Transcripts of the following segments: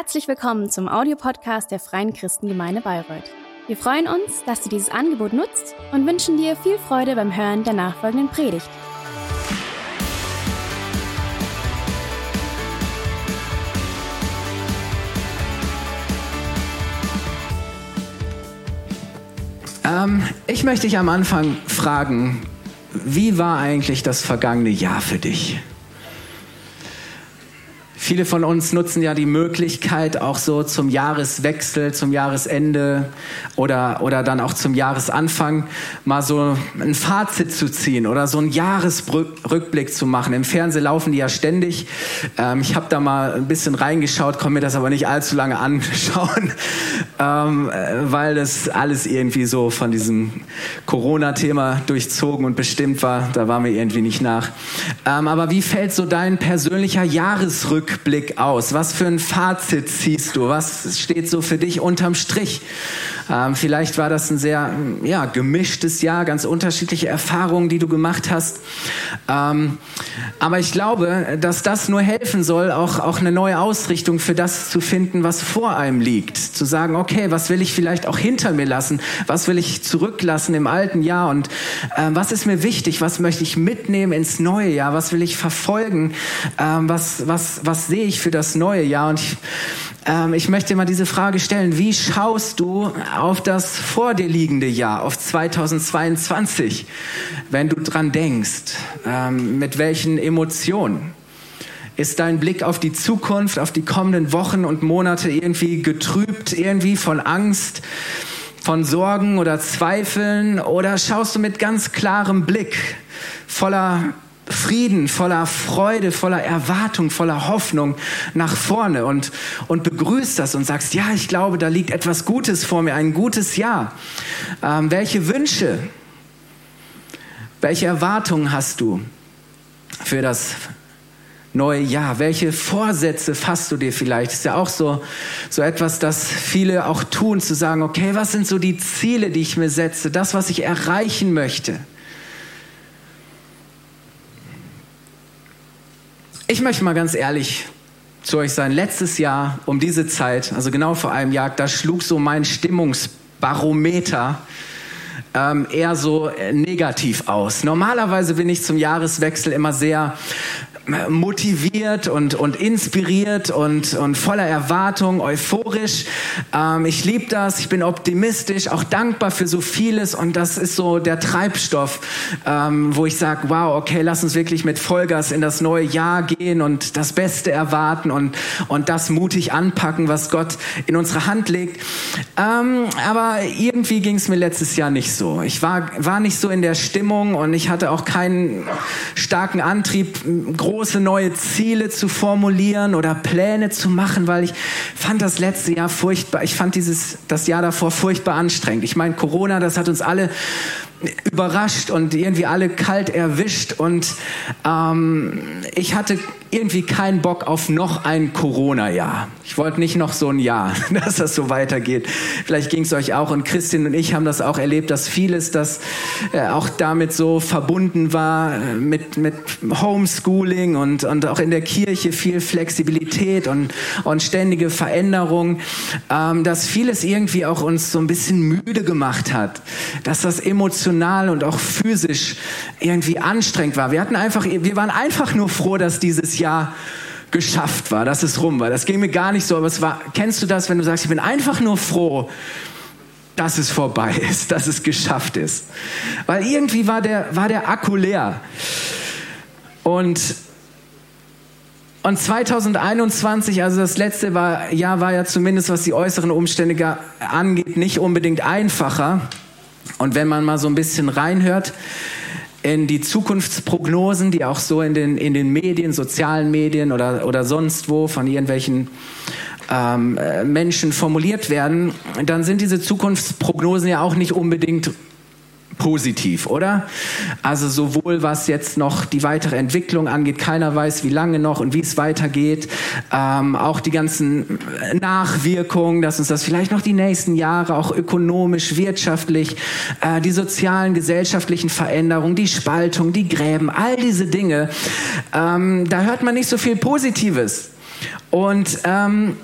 Herzlich willkommen zum Audiopodcast der Freien Christengemeinde Bayreuth. Wir freuen uns, dass du dieses Angebot nutzt und wünschen dir viel Freude beim Hören der nachfolgenden Predigt. Ähm, ich möchte dich am Anfang fragen, wie war eigentlich das vergangene Jahr für dich? Viele von uns nutzen ja die Möglichkeit, auch so zum Jahreswechsel, zum Jahresende oder, oder dann auch zum Jahresanfang mal so ein Fazit zu ziehen oder so einen Jahresrückblick zu machen. Im Fernsehen laufen die ja ständig. Ähm, ich habe da mal ein bisschen reingeschaut, konnte mir das aber nicht allzu lange anschauen, ähm, weil das alles irgendwie so von diesem Corona-Thema durchzogen und bestimmt war. Da war mir irgendwie nicht nach. Ähm, aber wie fällt so dein persönlicher Jahresrückblick Rückblick aus? Was für ein Fazit ziehst du? Was steht so für dich unterm Strich? Ähm, vielleicht war das ein sehr ja, gemischtes Jahr, ganz unterschiedliche Erfahrungen, die du gemacht hast. Ähm, aber ich glaube, dass das nur helfen soll, auch, auch eine neue Ausrichtung für das zu finden, was vor einem liegt. Zu sagen, okay, was will ich vielleicht auch hinter mir lassen? Was will ich zurücklassen im alten Jahr? Und äh, was ist mir wichtig? Was möchte ich mitnehmen ins neue Jahr? Was will ich verfolgen? Ähm, was, was, was sehe ich für das neue Jahr? Und ich, ich möchte mal diese Frage stellen. Wie schaust du auf das vor dir liegende Jahr, auf 2022, wenn du dran denkst? Ähm, mit welchen Emotionen? Ist dein Blick auf die Zukunft, auf die kommenden Wochen und Monate irgendwie getrübt, irgendwie von Angst, von Sorgen oder Zweifeln? Oder schaust du mit ganz klarem Blick, voller Frieden, voller Freude, voller Erwartung, voller Hoffnung nach vorne und, und begrüßt das und sagst, ja, ich glaube, da liegt etwas Gutes vor mir, ein gutes Jahr. Ähm, welche Wünsche, welche Erwartungen hast du für das neue Jahr? Welche Vorsätze fasst du dir vielleicht? Ist ja auch so, so etwas, das viele auch tun, zu sagen, okay, was sind so die Ziele, die ich mir setze, das, was ich erreichen möchte? Ich möchte mal ganz ehrlich zu euch sein. Letztes Jahr um diese Zeit, also genau vor einem Jahr, da schlug so mein Stimmungsbarometer ähm, eher so äh, negativ aus. Normalerweise bin ich zum Jahreswechsel immer sehr motiviert und, und inspiriert und, und voller Erwartung, euphorisch. Ähm, ich liebe das, ich bin optimistisch, auch dankbar für so vieles und das ist so der Treibstoff, ähm, wo ich sage, wow, okay, lass uns wirklich mit Vollgas in das neue Jahr gehen und das Beste erwarten und, und das mutig anpacken, was Gott in unsere Hand legt. Ähm, aber irgendwie ging es mir letztes Jahr nicht so. Ich war, war nicht so in der Stimmung und ich hatte auch keinen starken Antrieb, groß große neue Ziele zu formulieren oder Pläne zu machen, weil ich fand das letzte Jahr furchtbar, ich fand dieses, das Jahr davor furchtbar anstrengend. Ich meine, Corona, das hat uns alle überrascht und irgendwie alle kalt erwischt und ähm, ich hatte irgendwie keinen Bock auf noch ein Corona-Jahr. Ich wollte nicht noch so ein Jahr, dass das so weitergeht. Vielleicht ging es euch auch und Christian und ich haben das auch erlebt, dass vieles, das äh, auch damit so verbunden war äh, mit, mit Homeschooling und, und auch in der Kirche viel Flexibilität und, und ständige Veränderung, ähm, dass vieles irgendwie auch uns so ein bisschen müde gemacht hat, dass das emotional emotional und auch physisch irgendwie anstrengend war. Wir hatten einfach, wir waren einfach nur froh, dass dieses Jahr geschafft war, dass es rum war. Das ging mir gar nicht so, aber es war, kennst du das, wenn du sagst, ich bin einfach nur froh, dass es vorbei ist, dass es geschafft ist. Weil irgendwie war der, war der Akku leer. Und, und 2021, also das letzte war, Jahr war ja zumindest, was die äußeren Umstände angeht, nicht unbedingt einfacher. Und wenn man mal so ein bisschen reinhört in die Zukunftsprognosen, die auch so in den, in den Medien, sozialen Medien oder, oder sonst wo von irgendwelchen ähm, äh, Menschen formuliert werden, dann sind diese Zukunftsprognosen ja auch nicht unbedingt positiv, oder? Also sowohl was jetzt noch die weitere Entwicklung angeht, keiner weiß, wie lange noch und wie es weitergeht, ähm, auch die ganzen Nachwirkungen, dass uns das vielleicht noch die nächsten Jahre auch ökonomisch, wirtschaftlich, äh, die sozialen, gesellschaftlichen Veränderungen, die Spaltung, die Gräben, all diese Dinge, ähm, da hört man nicht so viel Positives. Und ähm,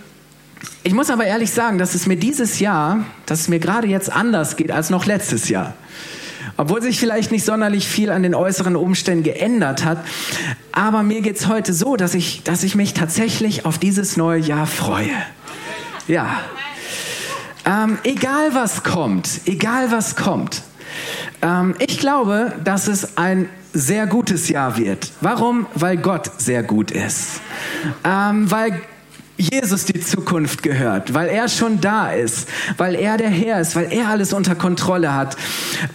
Ich muss aber ehrlich sagen, dass es mir dieses Jahr, dass es mir gerade jetzt anders geht als noch letztes Jahr. Obwohl sich vielleicht nicht sonderlich viel an den äußeren Umständen geändert hat. Aber mir geht es heute so, dass ich, dass ich mich tatsächlich auf dieses neue Jahr freue. Ja. Ähm, egal was kommt, egal was kommt. Ähm, ich glaube, dass es ein sehr gutes Jahr wird. Warum? Weil Gott sehr gut ist. Ähm, weil Jesus die Zukunft gehört, weil er schon da ist, weil er der Herr ist, weil er alles unter Kontrolle hat.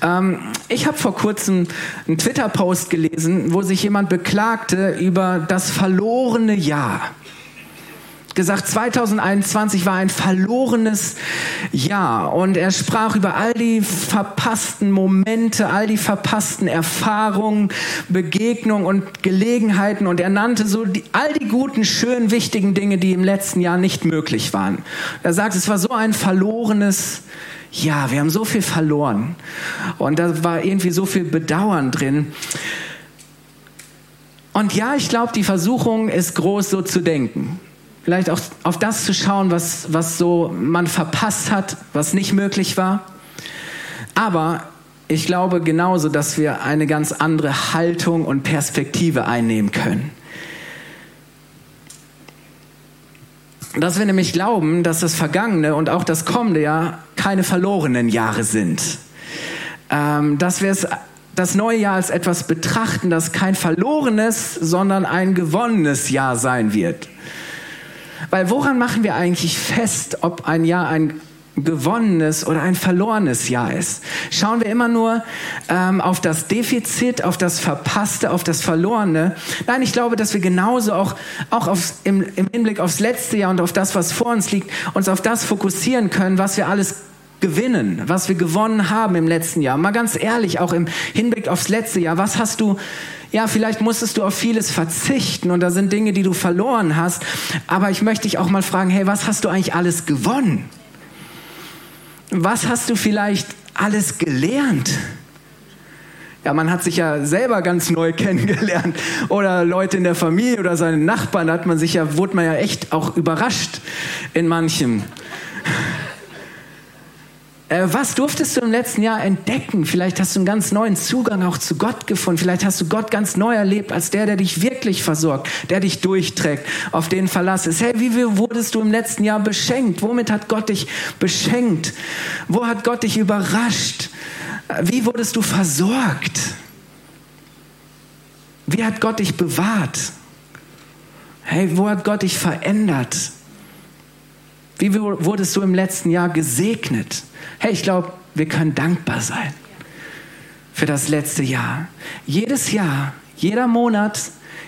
Ähm, ich habe vor kurzem einen Twitter-Post gelesen, wo sich jemand beklagte über das verlorene Jahr gesagt, 2021 war ein verlorenes Jahr und er sprach über all die verpassten Momente, all die verpassten Erfahrungen, Begegnungen und Gelegenheiten und er nannte so die, all die guten, schönen, wichtigen Dinge, die im letzten Jahr nicht möglich waren. Er sagt, es war so ein verlorenes Jahr, wir haben so viel verloren und da war irgendwie so viel Bedauern drin. Und ja, ich glaube, die Versuchung ist groß, so zu denken. Vielleicht auch auf das zu schauen, was, was so man verpasst hat, was nicht möglich war. Aber ich glaube genauso, dass wir eine ganz andere Haltung und Perspektive einnehmen können. Dass wir nämlich glauben, dass das vergangene und auch das kommende Jahr keine verlorenen Jahre sind. Ähm, dass wir es das neue Jahr als etwas betrachten, das kein verlorenes, sondern ein gewonnenes Jahr sein wird. Weil woran machen wir eigentlich fest, ob ein Jahr ein gewonnenes oder ein verlorenes Jahr ist. Schauen wir immer nur ähm, auf das Defizit, auf das Verpasste, auf das Verlorene. Nein, ich glaube, dass wir genauso auch, auch aufs, im, im Hinblick aufs letzte Jahr und auf das, was vor uns liegt, uns auf das fokussieren können, was wir alles gewinnen, was wir gewonnen haben im letzten Jahr. Mal ganz ehrlich, auch im Hinblick aufs letzte Jahr, was hast du ja, vielleicht musstest du auf vieles verzichten und da sind Dinge, die du verloren hast. Aber ich möchte dich auch mal fragen, hey, was hast du eigentlich alles gewonnen? Was hast du vielleicht alles gelernt? Ja, man hat sich ja selber ganz neu kennengelernt oder Leute in der Familie oder seine Nachbarn, da hat man sich ja, wurde man ja echt auch überrascht in manchem. Äh, was durftest du im letzten Jahr entdecken? Vielleicht hast du einen ganz neuen Zugang auch zu Gott gefunden. Vielleicht hast du Gott ganz neu erlebt als der, der dich wirklich versorgt, der dich durchträgt, auf den Verlass ist. Hey, wie wurdest du im letzten Jahr beschenkt? Womit hat Gott dich beschenkt? Wo hat Gott dich überrascht? Wie wurdest du versorgt? Wie hat Gott dich bewahrt? Hey, wo hat Gott dich verändert? Wie wurdest du im letzten Jahr gesegnet? Hey, ich glaube, wir können dankbar sein für das letzte Jahr. Jedes Jahr, jeder Monat,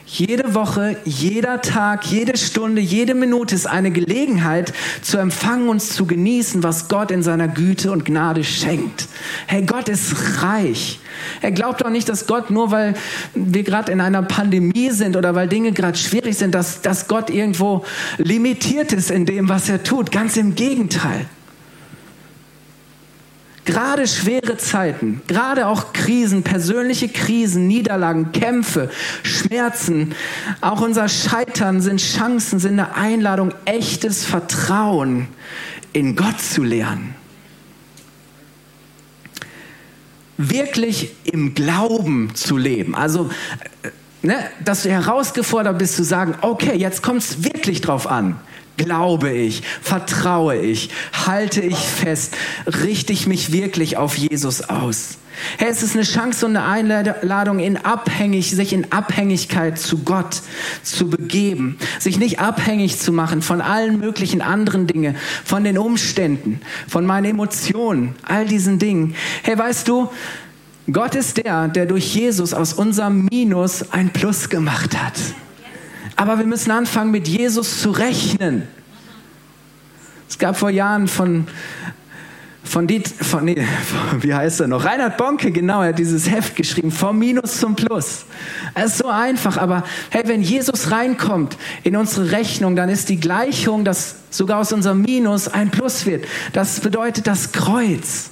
jede Woche, jeder Tag, jede Stunde, jede Minute ist eine Gelegenheit zu empfangen und zu genießen, was Gott in seiner Güte und Gnade schenkt. Hey, Gott ist reich. Er glaubt doch nicht, dass Gott nur weil wir gerade in einer Pandemie sind oder weil Dinge gerade schwierig sind, dass, dass Gott irgendwo limitiert ist in dem, was er tut. Ganz im Gegenteil. Gerade schwere Zeiten, gerade auch Krisen, persönliche Krisen, Niederlagen, Kämpfe, Schmerzen, auch unser Scheitern sind Chancen, sind eine Einladung, echtes Vertrauen in Gott zu lernen. Wirklich im Glauben zu leben. Also, äh, ne, dass du herausgefordert bist zu sagen, okay, jetzt kommt es wirklich drauf an. Glaube ich, vertraue ich, halte ich fest, richte ich mich wirklich auf Jesus aus. Hey, es ist eine Chance und eine Einladung, in abhängig, sich in Abhängigkeit zu Gott zu begeben, sich nicht abhängig zu machen von allen möglichen anderen Dingen, von den Umständen, von meinen Emotionen, all diesen Dingen. Hey, weißt du, Gott ist der, der durch Jesus aus unserem Minus ein Plus gemacht hat. Aber wir müssen anfangen, mit Jesus zu rechnen. Es gab vor Jahren von, von, die, von nee, wie heißt er noch? Reinhard Bonke, genau, er hat dieses Heft geschrieben, vom Minus zum Plus. Es ist so einfach, aber hey, wenn Jesus reinkommt in unsere Rechnung, dann ist die Gleichung, dass sogar aus unserem Minus ein Plus wird. Das bedeutet das Kreuz.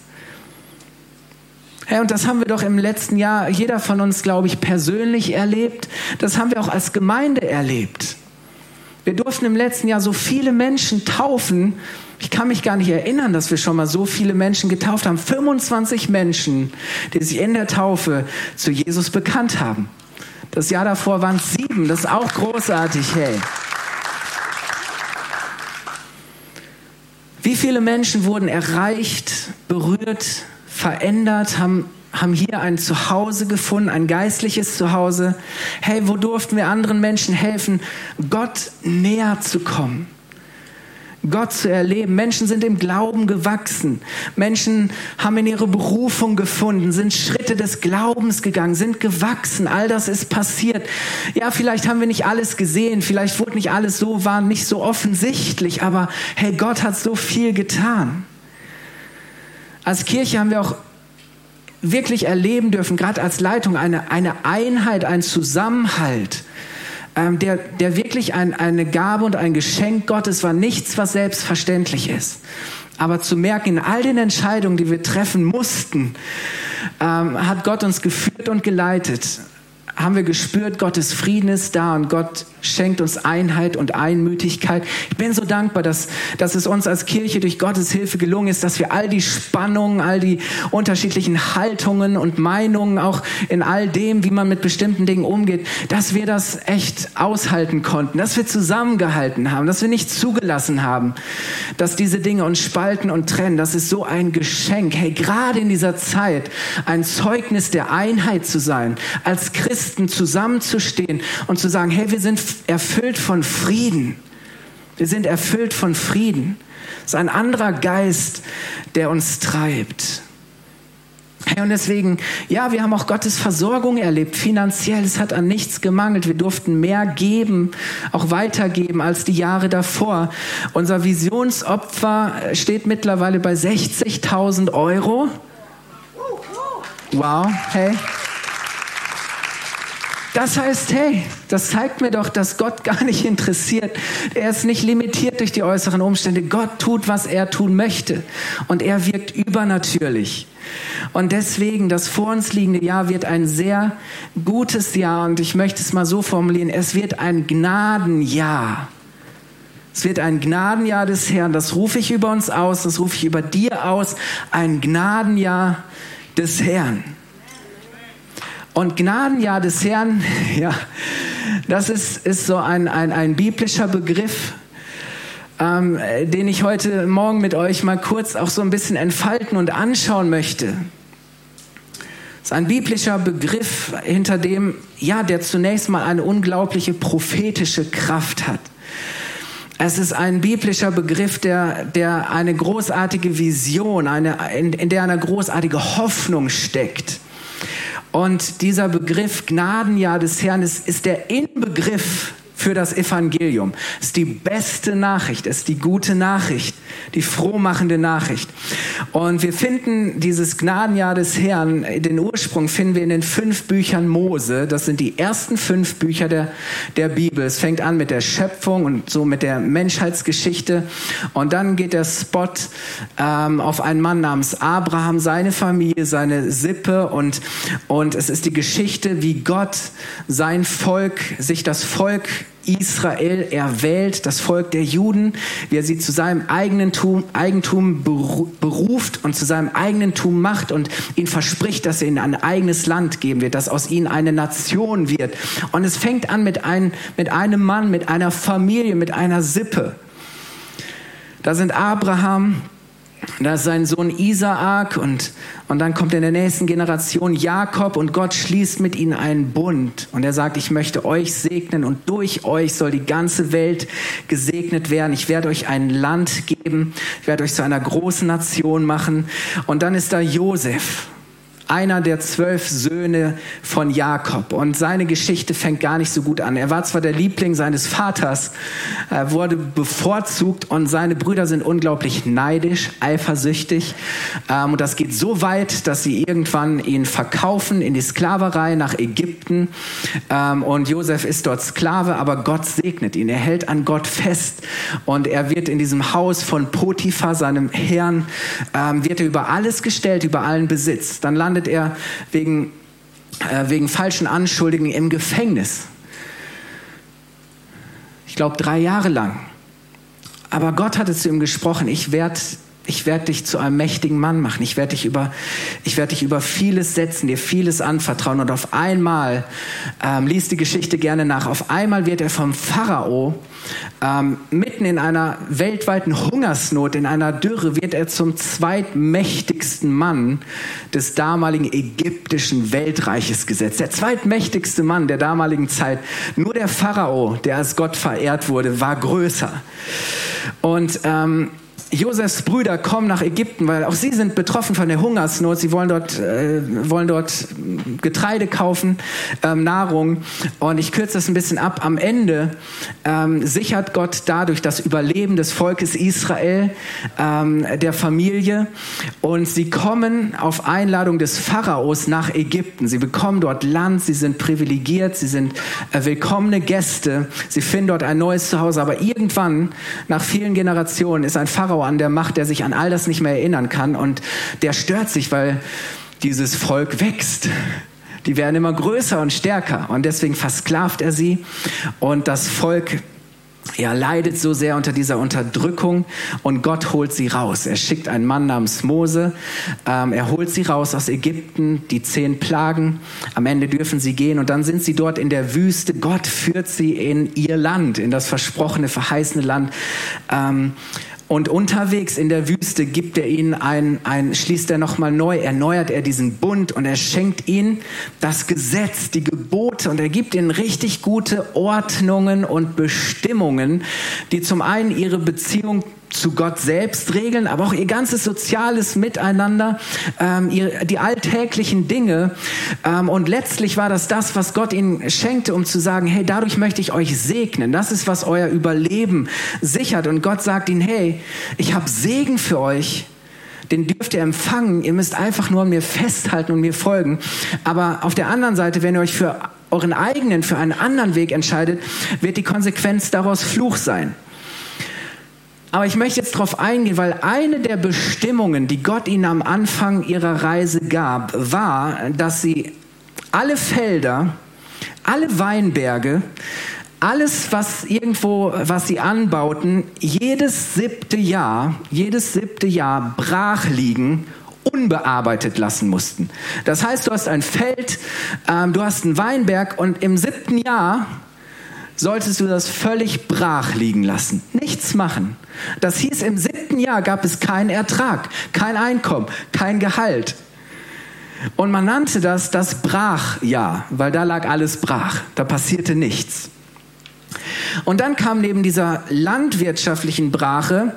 Hey, und das haben wir doch im letzten Jahr, jeder von uns, glaube ich, persönlich erlebt. Das haben wir auch als Gemeinde erlebt. Wir durften im letzten Jahr so viele Menschen taufen. Ich kann mich gar nicht erinnern, dass wir schon mal so viele Menschen getauft haben. 25 Menschen, die sich in der Taufe zu Jesus bekannt haben. Das Jahr davor waren es sieben. Das ist auch großartig, hey. Wie viele Menschen wurden erreicht, berührt, verändert, haben haben hier ein Zuhause gefunden, ein geistliches Zuhause. Hey, wo durften wir anderen Menschen helfen, Gott näher zu kommen? Gott zu erleben. Menschen sind im Glauben gewachsen. Menschen haben in ihre Berufung gefunden, sind Schritte des Glaubens gegangen, sind gewachsen. All das ist passiert. Ja, vielleicht haben wir nicht alles gesehen, vielleicht wurde nicht alles so, war nicht so offensichtlich, aber hey, Gott hat so viel getan. Als Kirche haben wir auch wirklich erleben dürfen, gerade als Leitung, eine, eine Einheit, ein Zusammenhalt, ähm, der, der wirklich ein, eine Gabe und ein Geschenk Gottes war, nichts, was selbstverständlich ist. Aber zu merken, in all den Entscheidungen, die wir treffen mussten, ähm, hat Gott uns geführt und geleitet haben wir gespürt, Gottes Frieden ist da und Gott schenkt uns Einheit und Einmütigkeit. Ich bin so dankbar, dass, dass es uns als Kirche durch Gottes Hilfe gelungen ist, dass wir all die Spannungen, all die unterschiedlichen Haltungen und Meinungen, auch in all dem, wie man mit bestimmten Dingen umgeht, dass wir das echt aushalten konnten, dass wir zusammengehalten haben, dass wir nicht zugelassen haben, dass diese Dinge uns spalten und trennen. Das ist so ein Geschenk. Hey, gerade in dieser Zeit ein Zeugnis der Einheit zu sein, als Christ Christen zusammenzustehen und zu sagen, hey, wir sind erfüllt von Frieden. Wir sind erfüllt von Frieden. Es ist ein anderer Geist, der uns treibt. Hey, und deswegen, ja, wir haben auch Gottes Versorgung erlebt, finanziell. Es hat an nichts gemangelt. Wir durften mehr geben, auch weitergeben als die Jahre davor. Unser Visionsopfer steht mittlerweile bei 60.000 Euro. Wow, hey. Das heißt, hey, das zeigt mir doch, dass Gott gar nicht interessiert. Er ist nicht limitiert durch die äußeren Umstände. Gott tut, was er tun möchte. Und er wirkt übernatürlich. Und deswegen, das vor uns liegende Jahr wird ein sehr gutes Jahr. Und ich möchte es mal so formulieren. Es wird ein Gnadenjahr. Es wird ein Gnadenjahr des Herrn. Das rufe ich über uns aus. Das rufe ich über dir aus. Ein Gnadenjahr des Herrn. Und Gnadenjahr des Herrn, ja, das ist, ist so ein, ein, ein biblischer Begriff, ähm, den ich heute Morgen mit euch mal kurz auch so ein bisschen entfalten und anschauen möchte. Das ist ein biblischer Begriff, hinter dem, ja, der zunächst mal eine unglaubliche prophetische Kraft hat. Es ist ein biblischer Begriff, der, der eine großartige Vision, eine, in, in der eine großartige Hoffnung steckt. Und dieser Begriff Gnadenjahr des Herrn ist, ist der Inbegriff für das Evangelium. Es ist die beste Nachricht, es ist die gute Nachricht, die frohmachende Nachricht. Und wir finden dieses Gnadenjahr des Herrn, den Ursprung finden wir in den fünf Büchern Mose. Das sind die ersten fünf Bücher der, der Bibel. Es fängt an mit der Schöpfung und so mit der Menschheitsgeschichte. Und dann geht der Spot ähm, auf einen Mann namens Abraham, seine Familie, seine Sippe und, und es ist die Geschichte, wie Gott sein Volk, sich das Volk Israel erwählt, das Volk der Juden, wie er sie zu seinem Eigentum, Eigentum beruft und zu seinem Eigentum macht und ihnen verspricht, dass er ihnen ein eigenes Land geben wird, dass aus ihnen eine Nation wird. Und es fängt an mit, ein, mit einem Mann, mit einer Familie, mit einer Sippe. Da sind Abraham, da ist sein Sohn Isaak und, und dann kommt in der nächsten Generation Jakob und Gott schließt mit ihnen einen Bund. Und er sagt, ich möchte euch segnen und durch euch soll die ganze Welt gesegnet werden. Ich werde euch ein Land geben. Ich werde euch zu einer großen Nation machen. Und dann ist da Josef einer der zwölf Söhne von Jakob. Und seine Geschichte fängt gar nicht so gut an. Er war zwar der Liebling seines Vaters, er wurde bevorzugt und seine Brüder sind unglaublich neidisch, eifersüchtig. Ähm, und das geht so weit, dass sie irgendwann ihn verkaufen in die Sklaverei nach Ägypten. Ähm, und Josef ist dort Sklave, aber Gott segnet ihn. Er hält an Gott fest und er wird in diesem Haus von Potiphar, seinem Herrn, ähm, wird er über alles gestellt, über allen Besitz. Dann landet landet er wegen, äh, wegen falschen Anschuldigungen im Gefängnis. ich glaube, drei Jahre lang. Aber Gott hatte zu ihm gesprochen, ich werde ich werde dich zu einem mächtigen Mann machen. Ich werde dich über, ich werde dich über vieles setzen, dir vieles anvertrauen. Und auf einmal, ähm, liest die Geschichte gerne nach, auf einmal wird er vom Pharao ähm, mitten in einer weltweiten Hungersnot, in einer Dürre, wird er zum zweitmächtigsten Mann des damaligen ägyptischen Weltreiches gesetzt. Der zweitmächtigste Mann der damaligen Zeit. Nur der Pharao, der als Gott verehrt wurde, war größer. Und ähm, Josefs Brüder kommen nach Ägypten, weil auch sie sind betroffen von der Hungersnot. Sie wollen dort, äh, wollen dort Getreide kaufen, ähm, Nahrung. Und ich kürze das ein bisschen ab. Am Ende ähm, sichert Gott dadurch das Überleben des Volkes Israel, ähm, der Familie. Und sie kommen auf Einladung des Pharaos nach Ägypten. Sie bekommen dort Land, sie sind privilegiert, sie sind äh, willkommene Gäste. Sie finden dort ein neues Zuhause. Aber irgendwann, nach vielen Generationen, ist ein Pharao an der Macht, der sich an all das nicht mehr erinnern kann und der stört sich, weil dieses Volk wächst. Die werden immer größer und stärker und deswegen versklavt er sie und das Volk er leidet so sehr unter dieser Unterdrückung und Gott holt sie raus. Er schickt einen Mann namens Mose, ähm, er holt sie raus aus Ägypten, die zehn Plagen. Am Ende dürfen sie gehen und dann sind sie dort in der Wüste. Gott führt sie in ihr Land, in das versprochene, verheißene Land. Ähm, und unterwegs in der Wüste gibt er ihnen ein, ein schließt er nochmal neu, erneuert er diesen Bund und er schenkt ihnen das Gesetz, die Gebote. Und er gibt ihnen richtig gute Ordnungen und Bestimmungen, die zum einen ihre Beziehung zu Gott selbst regeln, aber auch ihr ganzes soziales Miteinander, ähm, ihr, die alltäglichen Dinge. Ähm, und letztlich war das das, was Gott ihnen schenkte, um zu sagen, hey, dadurch möchte ich euch segnen. Das ist, was euer Überleben sichert. Und Gott sagt ihnen, hey, ich habe Segen für euch. Den dürft ihr empfangen. Ihr müsst einfach nur an mir festhalten und mir folgen. Aber auf der anderen Seite, wenn ihr euch für euren eigenen, für einen anderen Weg entscheidet, wird die Konsequenz daraus Fluch sein. Aber ich möchte jetzt darauf eingehen, weil eine der Bestimmungen, die Gott ihnen am Anfang ihrer Reise gab, war, dass sie alle Felder, alle Weinberge, alles, was irgendwo, was sie anbauten, jedes siebte Jahr, jedes siebte Jahr brach liegen unbearbeitet lassen mussten. Das heißt, du hast ein Feld, ähm, du hast einen Weinberg und im siebten Jahr solltest du das völlig brach liegen lassen. Nichts machen. Das hieß, im siebten Jahr gab es keinen Ertrag, kein Einkommen, kein Gehalt. Und man nannte das das Brachjahr, weil da lag alles brach, da passierte nichts. Und dann kam neben dieser landwirtschaftlichen Brache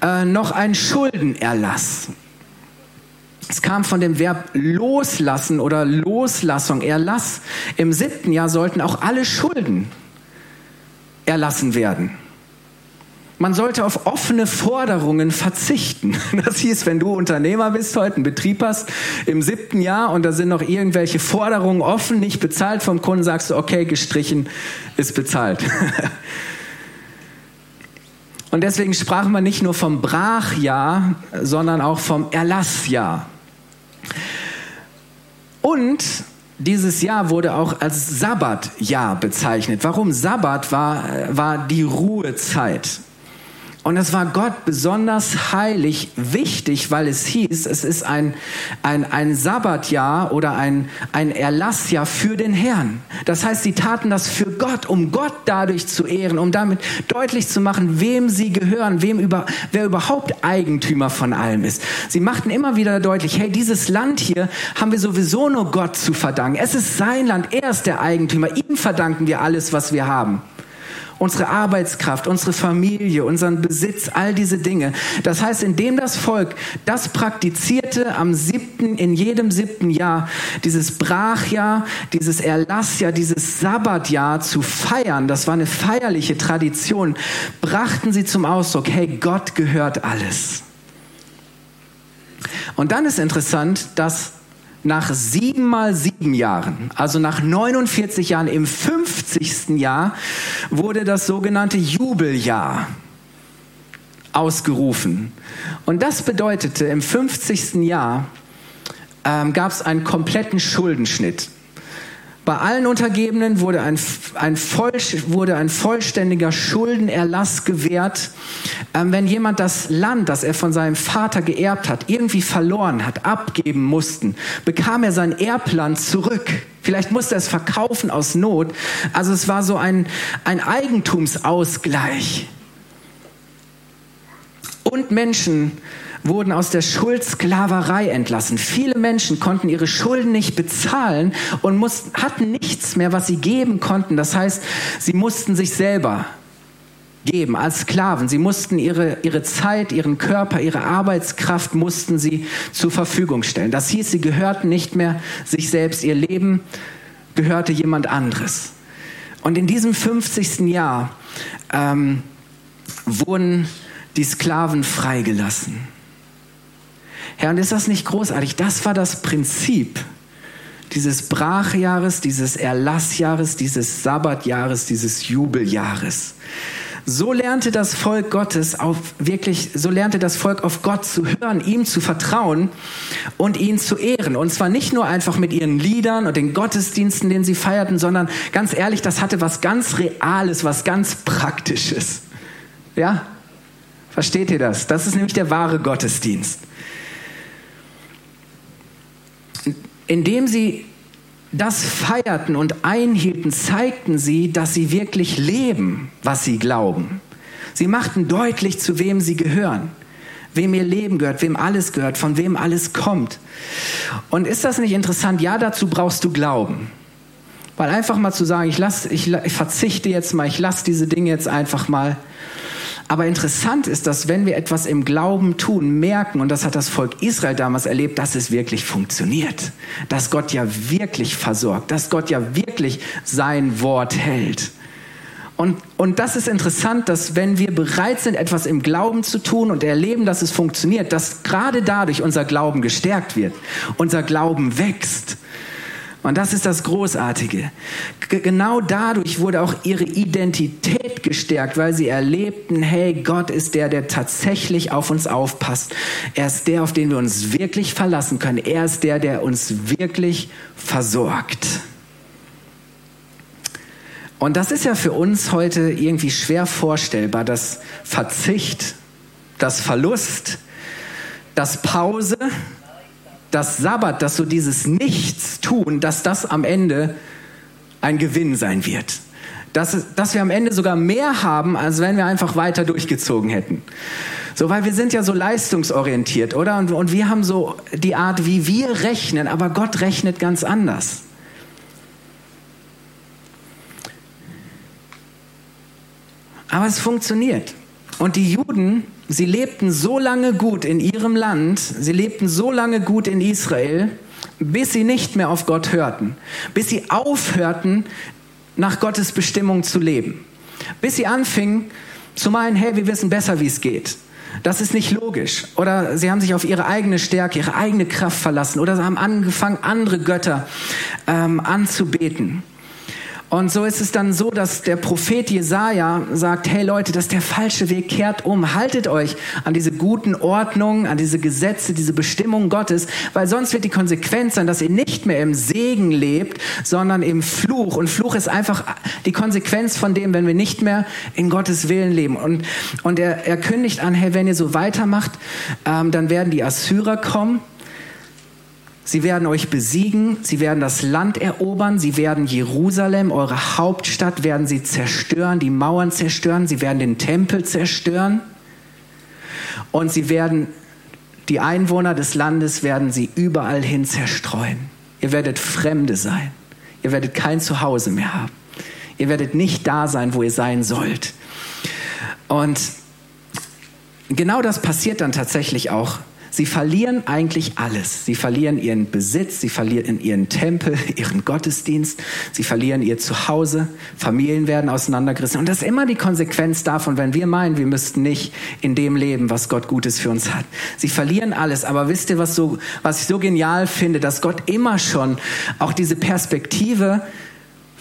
äh, noch ein Schuldenerlass. Es kam von dem Verb loslassen oder Loslassung, Erlass. Im siebten Jahr sollten auch alle Schulden erlassen werden. Man sollte auf offene Forderungen verzichten. Das hieß, wenn du Unternehmer bist, heute einen Betrieb hast, im siebten Jahr und da sind noch irgendwelche Forderungen offen, nicht bezahlt vom Kunden, sagst du, okay, gestrichen, ist bezahlt. Und deswegen sprach man nicht nur vom Brachjahr, sondern auch vom Erlassjahr. Und dieses Jahr wurde auch als Sabbatjahr bezeichnet. Warum? Sabbat war, war die Ruhezeit. Und es war Gott besonders heilig wichtig, weil es hieß, es ist ein, ein, ein Sabbatjahr oder ein, ein Erlassjahr für den Herrn. Das heißt, sie taten das für Gott, um Gott dadurch zu ehren, um damit deutlich zu machen, wem sie gehören, wem über, wer überhaupt Eigentümer von allem ist. Sie machten immer wieder deutlich, hey, dieses Land hier haben wir sowieso nur Gott zu verdanken. Es ist sein Land, er ist der Eigentümer, ihm verdanken wir alles, was wir haben unsere Arbeitskraft, unsere Familie, unseren Besitz, all diese Dinge. Das heißt, indem das Volk das praktizierte am siebten, in jedem siebten Jahr, dieses Brachjahr, dieses Erlassjahr, dieses Sabbatjahr zu feiern, das war eine feierliche Tradition, brachten sie zum Ausdruck, hey, Gott gehört alles. Und dann ist interessant, dass nach sieben mal sieben Jahren, also nach 49 Jahren, im 50. Jahr, wurde das sogenannte Jubeljahr ausgerufen. Und das bedeutete, im 50. Jahr ähm, gab es einen kompletten Schuldenschnitt. Bei allen Untergebenen wurde ein, ein, voll, wurde ein vollständiger Schuldenerlass gewährt. Ähm, wenn jemand das Land, das er von seinem Vater geerbt hat, irgendwie verloren hat, abgeben mussten, bekam er sein Erbland zurück. Vielleicht musste er es verkaufen aus Not. Also es war so ein, ein Eigentumsausgleich. Und Menschen wurden aus der Schuldsklaverei entlassen. Viele Menschen konnten ihre Schulden nicht bezahlen und mussten, hatten nichts mehr, was sie geben konnten. Das heißt, sie mussten sich selber geben als Sklaven. Sie mussten ihre, ihre Zeit, ihren Körper, ihre Arbeitskraft mussten sie zur Verfügung stellen. Das hieß, sie gehörten nicht mehr sich selbst. Ihr Leben gehörte jemand anderes. Und in diesem 50. Jahr ähm, wurden die Sklaven freigelassen. Herr, und ist das nicht großartig? Das war das Prinzip dieses Brachjahres, dieses Erlassjahres, dieses Sabbatjahres, dieses Jubeljahres. So lernte das Volk Gottes auf wirklich, so lernte das Volk auf Gott zu hören, ihm zu vertrauen und ihn zu ehren. Und zwar nicht nur einfach mit ihren Liedern und den Gottesdiensten, den sie feierten, sondern ganz ehrlich, das hatte was ganz Reales, was ganz Praktisches. Ja? Versteht ihr das? Das ist nämlich der wahre Gottesdienst. Indem sie das feierten und einhielten, zeigten sie, dass sie wirklich leben, was sie glauben. Sie machten deutlich, zu wem sie gehören, wem ihr Leben gehört, wem alles gehört, von wem alles kommt. Und ist das nicht interessant? Ja, dazu brauchst du Glauben. Weil einfach mal zu sagen, ich, lass, ich, ich verzichte jetzt mal, ich lasse diese Dinge jetzt einfach mal, aber interessant ist, dass wenn wir etwas im Glauben tun, merken, und das hat das Volk Israel damals erlebt, dass es wirklich funktioniert, dass Gott ja wirklich versorgt, dass Gott ja wirklich sein Wort hält. Und, und das ist interessant, dass wenn wir bereit sind, etwas im Glauben zu tun und erleben, dass es funktioniert, dass gerade dadurch unser Glauben gestärkt wird, unser Glauben wächst. Und das ist das Großartige. G genau dadurch wurde auch ihre Identität gestärkt, weil sie erlebten, hey, Gott ist der, der tatsächlich auf uns aufpasst. Er ist der, auf den wir uns wirklich verlassen können. Er ist der, der uns wirklich versorgt. Und das ist ja für uns heute irgendwie schwer vorstellbar, dass Verzicht, das Verlust, das Pause, das Sabbat, dass so dieses Nichtstun, dass das am Ende ein Gewinn sein wird. Dass, dass wir am Ende sogar mehr haben, als wenn wir einfach weiter durchgezogen hätten. So, weil wir sind ja so leistungsorientiert, oder? Und, und wir haben so die Art, wie wir rechnen, aber Gott rechnet ganz anders. Aber es funktioniert. Und die Juden sie lebten so lange gut in ihrem Land, sie lebten so lange gut in Israel, bis sie nicht mehr auf Gott hörten, bis sie aufhörten, nach Gottes Bestimmung zu leben, bis sie anfingen zu meinen, hey, wir wissen besser, wie es geht. Das ist nicht logisch. Oder sie haben sich auf ihre eigene Stärke, ihre eigene Kraft verlassen. Oder sie haben angefangen, andere Götter ähm, anzubeten. Und so ist es dann so, dass der Prophet Jesaja sagt: Hey Leute, das ist der falsche Weg, kehrt um, haltet euch an diese guten Ordnungen, an diese Gesetze, diese Bestimmungen Gottes, weil sonst wird die Konsequenz sein, dass ihr nicht mehr im Segen lebt, sondern im Fluch. Und Fluch ist einfach die Konsequenz von dem, wenn wir nicht mehr in Gottes Willen leben. Und, und er, er kündigt an: Hey, wenn ihr so weitermacht, ähm, dann werden die Assyrer kommen Sie werden euch besiegen, sie werden das Land erobern, sie werden Jerusalem, eure Hauptstadt, werden sie zerstören, die Mauern zerstören, sie werden den Tempel zerstören und sie werden die Einwohner des Landes werden sie überall hin zerstreuen. Ihr werdet Fremde sein. Ihr werdet kein Zuhause mehr haben. Ihr werdet nicht da sein, wo ihr sein sollt. Und genau das passiert dann tatsächlich auch Sie verlieren eigentlich alles. Sie verlieren ihren Besitz, sie verlieren ihren Tempel, ihren Gottesdienst, sie verlieren ihr Zuhause, Familien werden auseinandergerissen. Und das ist immer die Konsequenz davon, wenn wir meinen, wir müssten nicht in dem leben, was Gott Gutes für uns hat. Sie verlieren alles. Aber wisst ihr, was, so, was ich so genial finde, dass Gott immer schon auch diese Perspektive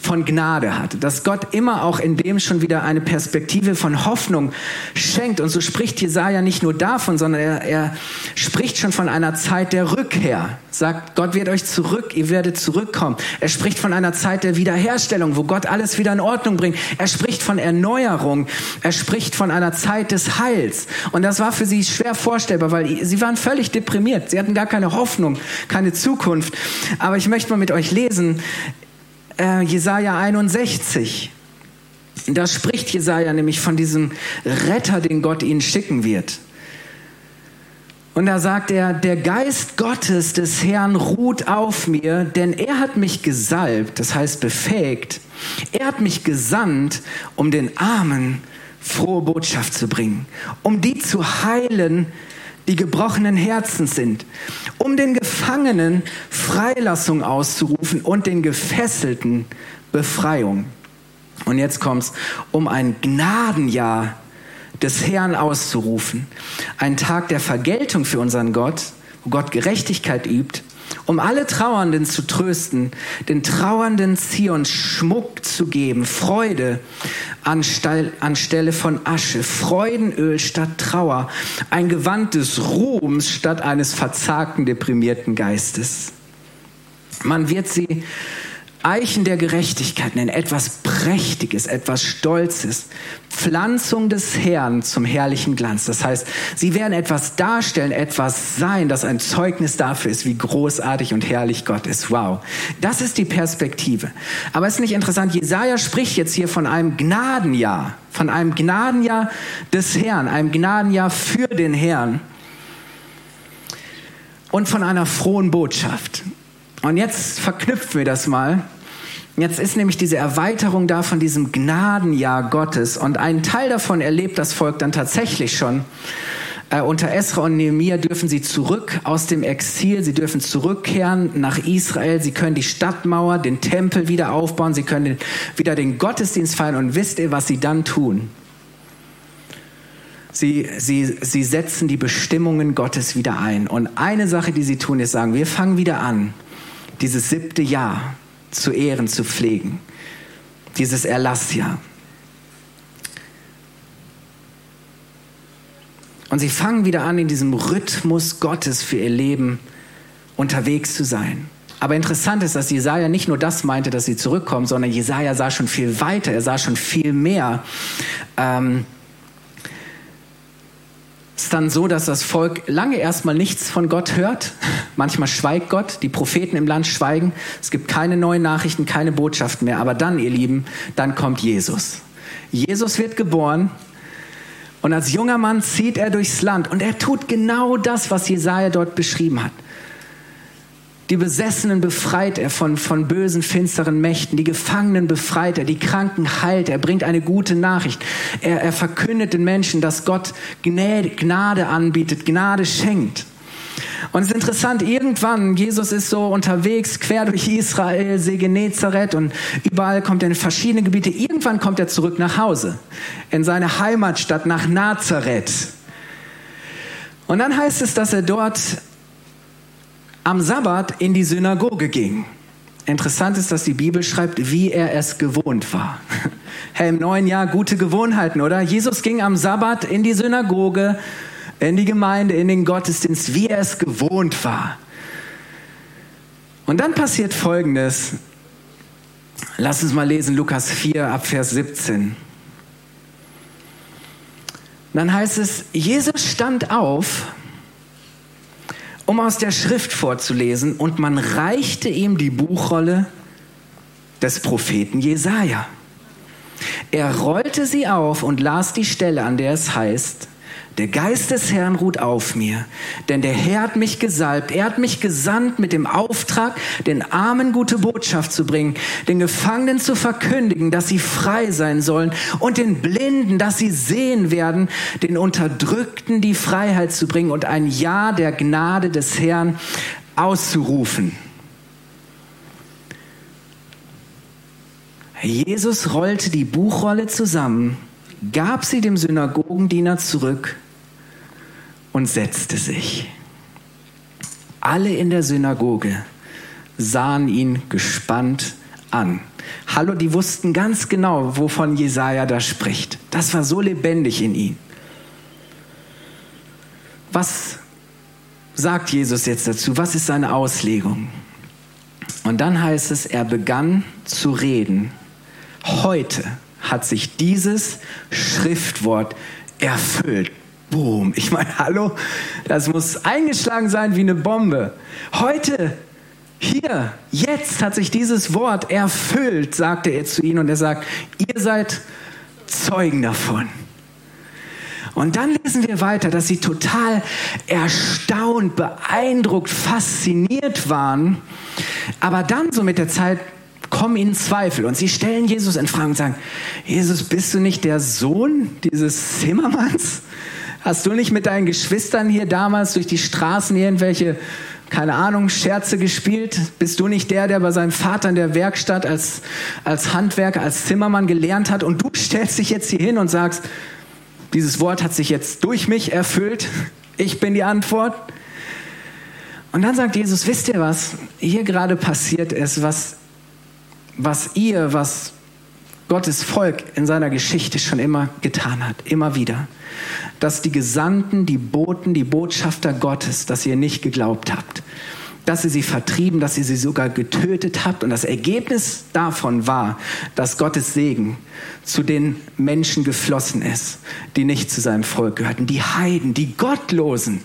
von Gnade hat, dass Gott immer auch in dem schon wieder eine Perspektive von Hoffnung schenkt. Und so spricht Jesaja nicht nur davon, sondern er, er spricht schon von einer Zeit der Rückkehr. Sagt, Gott wird euch zurück, ihr werdet zurückkommen. Er spricht von einer Zeit der Wiederherstellung, wo Gott alles wieder in Ordnung bringt. Er spricht von Erneuerung. Er spricht von einer Zeit des Heils. Und das war für sie schwer vorstellbar, weil sie waren völlig deprimiert. Sie hatten gar keine Hoffnung, keine Zukunft. Aber ich möchte mal mit euch lesen, äh, Jesaja 61. Da spricht Jesaja nämlich von diesem Retter, den Gott ihnen schicken wird. Und da sagt er, der Geist Gottes des Herrn ruht auf mir, denn er hat mich gesalbt, das heißt befähigt. Er hat mich gesandt, um den Armen frohe Botschaft zu bringen, um die zu heilen, die gebrochenen Herzen sind, um den Gefangenen Freilassung auszurufen und den Gefesselten Befreiung. Und jetzt kommt's, um ein Gnadenjahr des Herrn auszurufen. Ein Tag der Vergeltung für unseren Gott, wo Gott Gerechtigkeit übt um alle Trauernden zu trösten, den Trauernden Zion Schmuck zu geben, Freude anstelle von Asche, Freudenöl statt Trauer, ein Gewand des Ruhms statt eines verzagten, deprimierten Geistes. Man wird sie Eichen der Gerechtigkeit nennen, etwas Prächtiges, etwas Stolzes, Pflanzung des Herrn zum herrlichen Glanz. Das heißt, sie werden etwas darstellen, etwas sein, das ein Zeugnis dafür ist, wie großartig und herrlich Gott ist. Wow. Das ist die Perspektive. Aber ist nicht interessant, Jesaja spricht jetzt hier von einem Gnadenjahr, von einem Gnadenjahr des Herrn, einem Gnadenjahr für den Herrn und von einer frohen Botschaft. Und jetzt verknüpfen wir das mal. Jetzt ist nämlich diese Erweiterung da von diesem Gnadenjahr Gottes. Und einen Teil davon erlebt das Volk dann tatsächlich schon. Äh, unter Esra und Nehemiah dürfen sie zurück aus dem Exil, sie dürfen zurückkehren nach Israel, sie können die Stadtmauer, den Tempel wieder aufbauen, sie können wieder den Gottesdienst feiern und wisst ihr, was sie dann tun? Sie, sie, sie setzen die Bestimmungen Gottes wieder ein. Und eine Sache, die sie tun, ist sagen, wir fangen wieder an dieses siebte Jahr zu ehren, zu pflegen. Dieses Erlassjahr. Und sie fangen wieder an, in diesem Rhythmus Gottes für ihr Leben unterwegs zu sein. Aber interessant ist, dass Jesaja nicht nur das meinte, dass sie zurückkommen, sondern Jesaja sah schon viel weiter, er sah schon viel mehr. Ähm, ist dann so, dass das Volk lange erstmal nichts von Gott hört. Manchmal schweigt Gott, die Propheten im Land schweigen. Es gibt keine neuen Nachrichten, keine Botschaften mehr. Aber dann, ihr Lieben, dann kommt Jesus. Jesus wird geboren und als junger Mann zieht er durchs Land und er tut genau das, was Jesaja dort beschrieben hat. Die Besessenen befreit er von, von bösen, finsteren Mächten. Die Gefangenen befreit er. Die Kranken heilt er. bringt eine gute Nachricht. Er, er verkündet den Menschen, dass Gott Gnade, Gnade anbietet, Gnade schenkt. Und es ist interessant, irgendwann, Jesus ist so unterwegs, quer durch Israel, See Genezareth und überall kommt er in verschiedene Gebiete. Irgendwann kommt er zurück nach Hause, in seine Heimatstadt, nach Nazareth. Und dann heißt es, dass er dort am Sabbat in die Synagoge ging. Interessant ist, dass die Bibel schreibt, wie er es gewohnt war. Hey, im neuen Jahr gute Gewohnheiten, oder? Jesus ging am Sabbat in die Synagoge, in die Gemeinde, in den Gottesdienst, wie er es gewohnt war. Und dann passiert Folgendes. Lass uns mal lesen, Lukas 4 ab Vers 17. Dann heißt es, Jesus stand auf um aus der Schrift vorzulesen, und man reichte ihm die Buchrolle des Propheten Jesaja. Er rollte sie auf und las die Stelle, an der es heißt: der Geist des Herrn ruht auf mir, denn der Herr hat mich gesalbt. Er hat mich gesandt mit dem Auftrag, den Armen gute Botschaft zu bringen, den Gefangenen zu verkündigen, dass sie frei sein sollen und den Blinden, dass sie sehen werden, den Unterdrückten die Freiheit zu bringen und ein Ja der Gnade des Herrn auszurufen. Jesus rollte die Buchrolle zusammen, gab sie dem Synagogendiener zurück und setzte sich. Alle in der Synagoge sahen ihn gespannt an. Hallo, die wussten ganz genau, wovon Jesaja da spricht. Das war so lebendig in ihnen. Was sagt Jesus jetzt dazu? Was ist seine Auslegung? Und dann heißt es, er begann zu reden. Heute hat sich dieses Schriftwort erfüllt. Boom. Ich meine, hallo, das muss eingeschlagen sein wie eine Bombe. Heute, hier, jetzt hat sich dieses Wort erfüllt, sagte er zu ihnen. Und er sagt, ihr seid Zeugen davon. Und dann lesen wir weiter, dass sie total erstaunt, beeindruckt, fasziniert waren. Aber dann so mit der Zeit kommen ihnen Zweifel und sie stellen Jesus in Frage und sagen, Jesus, bist du nicht der Sohn dieses Zimmermanns? Hast du nicht mit deinen Geschwistern hier damals durch die Straßen irgendwelche, keine Ahnung, Scherze gespielt? Bist du nicht der, der bei seinem Vater in der Werkstatt als, als Handwerker, als Zimmermann gelernt hat und du stellst dich jetzt hier hin und sagst, dieses Wort hat sich jetzt durch mich erfüllt. Ich bin die Antwort. Und dann sagt Jesus, wisst ihr was? Hier gerade passiert ist, was, was ihr, was Gottes Volk in seiner Geschichte schon immer getan hat, immer wieder. Dass die Gesandten, die Boten, die Botschafter Gottes, dass ihr nicht geglaubt habt dass ihr sie vertrieben, dass ihr sie sogar getötet habt. Und das Ergebnis davon war, dass Gottes Segen zu den Menschen geflossen ist, die nicht zu seinem Volk gehörten, die Heiden, die Gottlosen.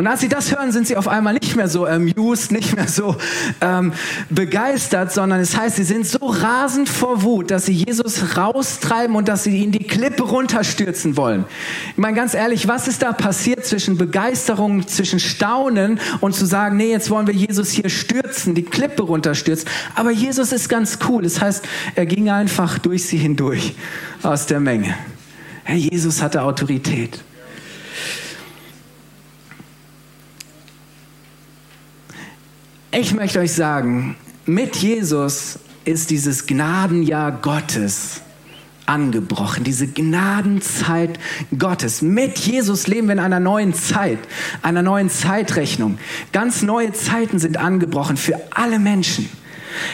Und als sie das hören, sind sie auf einmal nicht mehr so amused, nicht mehr so ähm, begeistert, sondern es heißt, sie sind so rasend vor Wut, dass sie Jesus raustreiben und dass sie ihn die Klippe runterstürzen wollen. Ich meine ganz ehrlich, was ist da passiert zwischen Begeisterung, zwischen Staunen und zu sagen, nee, jetzt wollen wir Jesus hier stürzen, die Klippe runterstürzen. Aber Jesus ist ganz cool. Das heißt, er ging einfach durch sie hindurch aus der Menge. Herr Jesus hatte Autorität. Ich möchte euch sagen, mit Jesus ist dieses Gnadenjahr Gottes angebrochen, diese Gnadenzeit Gottes. Mit Jesus leben wir in einer neuen Zeit, einer neuen Zeitrechnung. Ganz neue Zeiten sind angebrochen für alle Menschen.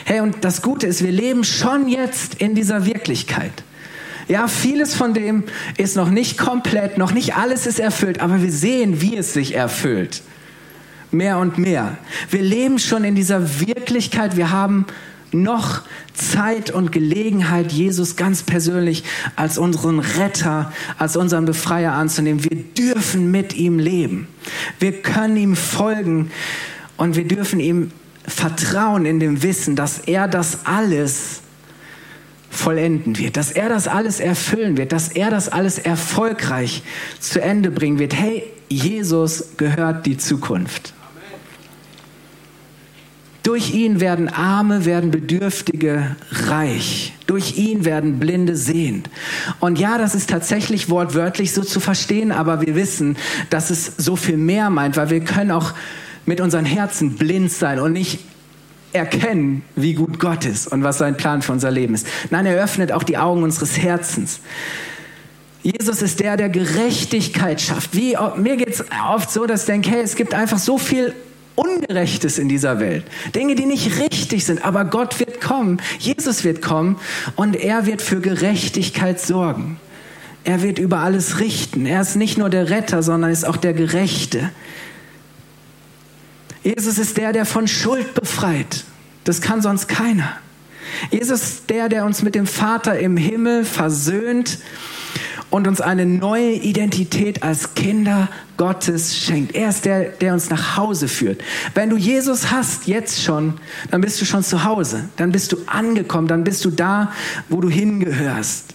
Hey, und das Gute ist, wir leben schon jetzt in dieser Wirklichkeit. Ja, vieles von dem ist noch nicht komplett, noch nicht alles ist erfüllt, aber wir sehen, wie es sich erfüllt mehr und mehr. Wir leben schon in dieser Wirklichkeit. Wir haben noch Zeit und Gelegenheit, Jesus ganz persönlich als unseren Retter, als unseren Befreier anzunehmen. Wir dürfen mit ihm leben. Wir können ihm folgen und wir dürfen ihm vertrauen in dem Wissen, dass er das alles vollenden wird, dass er das alles erfüllen wird, dass er das alles erfolgreich zu Ende bringen wird. Hey, Jesus gehört die Zukunft. Durch ihn werden Arme, werden Bedürftige reich. Durch ihn werden Blinde sehend. Und ja, das ist tatsächlich wortwörtlich so zu verstehen, aber wir wissen, dass es so viel mehr meint, weil wir können auch mit unseren Herzen blind sein und nicht erkennen, wie gut Gott ist und was sein Plan für unser Leben ist. Nein, er öffnet auch die Augen unseres Herzens. Jesus ist der, der Gerechtigkeit schafft. Wie, mir geht es oft so, dass ich denke, hey, es gibt einfach so viel Ungerechtes in dieser Welt. Dinge, die nicht richtig sind. Aber Gott wird kommen. Jesus wird kommen und er wird für Gerechtigkeit sorgen. Er wird über alles richten. Er ist nicht nur der Retter, sondern ist auch der Gerechte. Jesus ist der, der von Schuld befreit. Das kann sonst keiner. Jesus ist der, der uns mit dem Vater im Himmel versöhnt und uns eine neue Identität als Kinder Gottes schenkt. Er ist der, der uns nach Hause führt. Wenn du Jesus hast, jetzt schon, dann bist du schon zu Hause. Dann bist du angekommen. Dann bist du da, wo du hingehörst.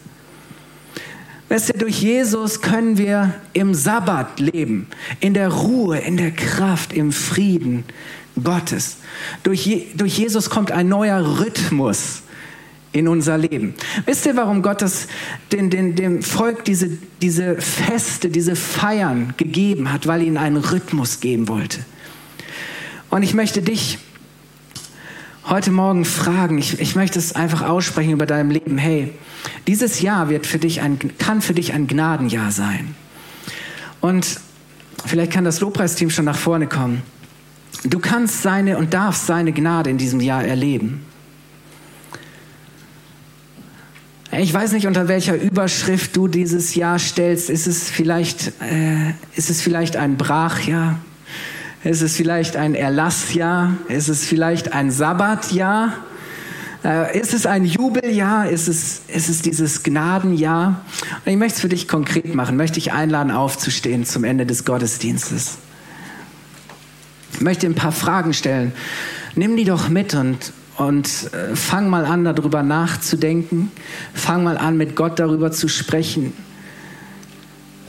Weißt du, durch Jesus können wir im Sabbat leben, in der Ruhe, in der Kraft, im Frieden Gottes. Durch, Je durch Jesus kommt ein neuer Rhythmus in unser Leben. Wisst ihr, warum Gott das, den, den, dem Volk diese, diese Feste, diese Feiern gegeben hat? Weil ihnen einen Rhythmus geben wollte. Und ich möchte dich heute Morgen fragen, ich, ich möchte es einfach aussprechen über deinem Leben. Hey, dieses Jahr wird für dich ein, kann für dich ein Gnadenjahr sein. Und vielleicht kann das Lobpreisteam schon nach vorne kommen. du kannst seine und darfst seine Gnade in diesem Jahr erleben. Ich weiß nicht, unter welcher Überschrift du dieses Jahr stellst. Ist es vielleicht, äh, ist es vielleicht ein Brachjahr? Ist es vielleicht ein Erlassjahr? Ist es vielleicht ein Sabbatjahr? Äh, ist es ein Jubeljahr? Ist es, ist es dieses Gnadenjahr? Und ich möchte es für dich konkret machen, möchte ich einladen, aufzustehen zum Ende des Gottesdienstes. Ich möchte ein paar Fragen stellen. Nimm die doch mit und, und äh, fang mal an, darüber nachzudenken. Fang mal an, mit Gott darüber zu sprechen.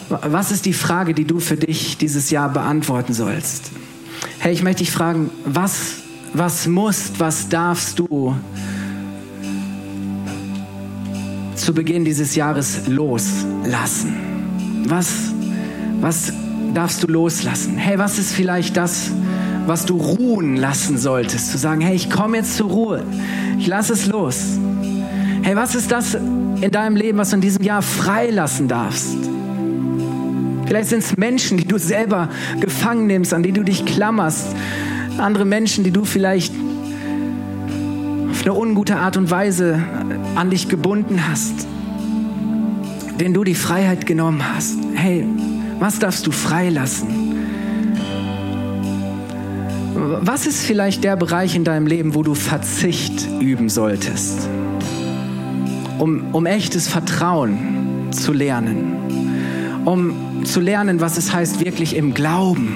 Was ist die Frage, die du für dich dieses Jahr beantworten sollst? Hey, ich möchte dich fragen, was, was musst, was darfst du zu Beginn dieses Jahres loslassen? Was, was darfst du loslassen? Hey, was ist vielleicht das, was du ruhen lassen solltest? Zu sagen, hey, ich komme jetzt zur Ruhe. Ich lasse es los. Hey, was ist das in deinem Leben, was du in diesem Jahr freilassen darfst? Vielleicht sind es Menschen, die du selber gefangen nimmst, an die du dich klammerst. Andere Menschen, die du vielleicht auf eine ungute Art und Weise an dich gebunden hast. Denen du die Freiheit genommen hast. Hey, was darfst du freilassen? Was ist vielleicht der Bereich in deinem Leben, wo du Verzicht üben solltest? Um, um echtes Vertrauen zu lernen. Um zu lernen, was es heißt, wirklich im Glauben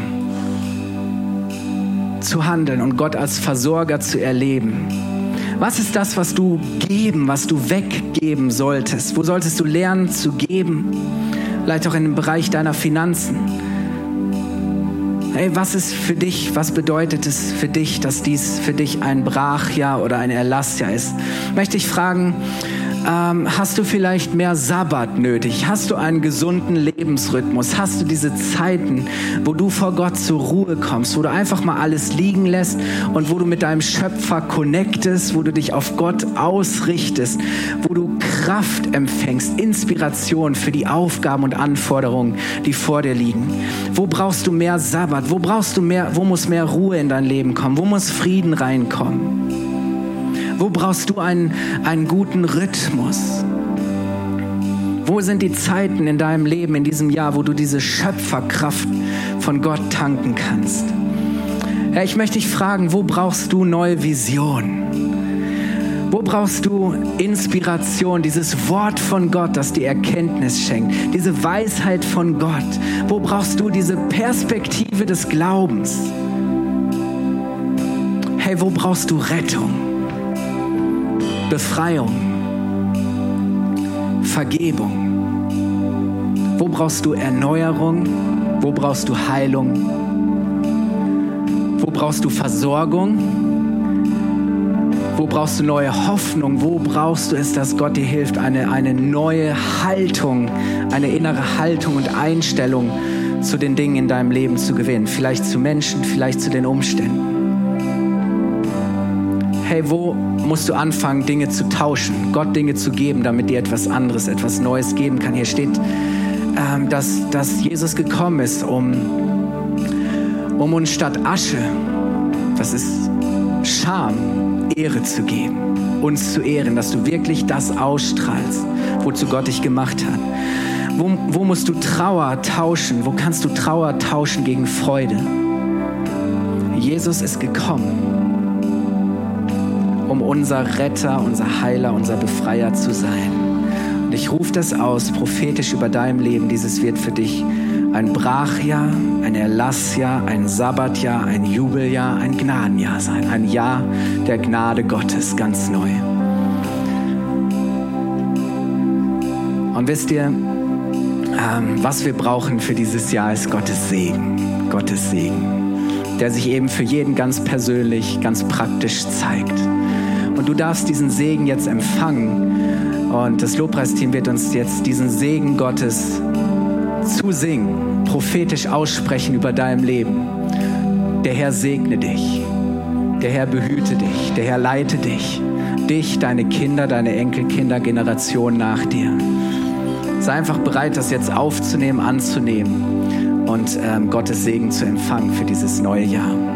zu handeln und Gott als Versorger zu erleben. Was ist das, was du geben, was du weggeben solltest? Wo solltest du lernen zu geben? vielleicht auch in dem Bereich deiner Finanzen. Hey, was ist für dich, was bedeutet es für dich, dass dies für dich ein Brachjahr oder ein Erlassjahr ist? Möchte ich fragen, ähm, hast du vielleicht mehr Sabbat nötig? Hast du einen gesunden Lebensrhythmus? Hast du diese Zeiten, wo du vor Gott zur Ruhe kommst, wo du einfach mal alles liegen lässt und wo du mit deinem Schöpfer connectest, wo du dich auf Gott ausrichtest, wo du Kraft empfängst, Inspiration für die Aufgaben und Anforderungen, die vor dir liegen? Wo brauchst du mehr Sabbat? Wo brauchst du mehr, wo muss mehr Ruhe in dein Leben kommen? Wo muss Frieden reinkommen? Wo brauchst du einen, einen guten Rhythmus? Wo sind die Zeiten in deinem Leben, in diesem Jahr, wo du diese Schöpferkraft von Gott tanken kannst? Ja, ich möchte dich fragen, wo brauchst du neue Visionen? Wo brauchst du Inspiration, dieses Wort von Gott, das dir Erkenntnis schenkt, diese Weisheit von Gott? Wo brauchst du diese Perspektive des Glaubens? Hey, wo brauchst du Rettung? Befreiung, Vergebung? Wo brauchst du Erneuerung? Wo brauchst du Heilung? Wo brauchst du Versorgung? Wo brauchst du neue Hoffnung? Wo brauchst du es, dass Gott dir hilft, eine, eine neue Haltung, eine innere Haltung und Einstellung zu den Dingen in deinem Leben zu gewinnen? Vielleicht zu Menschen, vielleicht zu den Umständen hey, wo musst du anfangen, Dinge zu tauschen, Gott Dinge zu geben, damit dir etwas anderes, etwas Neues geben kann. Hier steht, ähm, dass, dass Jesus gekommen ist, um, um uns statt Asche, das ist Scham, Ehre zu geben, uns zu ehren, dass du wirklich das ausstrahlst, wozu Gott dich gemacht hat. Wo, wo musst du Trauer tauschen? Wo kannst du Trauer tauschen gegen Freude? Jesus ist gekommen um unser Retter, unser Heiler, unser Befreier zu sein. Und ich rufe das aus, prophetisch über deinem Leben. Dieses wird für dich ein Brachjahr, ein Erlassjahr, ein Sabbatjahr, ein Jubeljahr, ein Gnadenjahr sein. Ein Jahr der Gnade Gottes, ganz neu. Und wisst ihr, ähm, was wir brauchen für dieses Jahr ist Gottes Segen. Gottes Segen, der sich eben für jeden ganz persönlich, ganz praktisch zeigt. Und du darfst diesen Segen jetzt empfangen. Und das Lobpreisteam wird uns jetzt diesen Segen Gottes zusingen, prophetisch aussprechen über deinem Leben. Der Herr segne dich. Der Herr behüte dich. Der Herr leite dich. Dich, deine Kinder, deine Enkelkinder, Generation nach dir. Sei einfach bereit, das jetzt aufzunehmen, anzunehmen und ähm, Gottes Segen zu empfangen für dieses neue Jahr.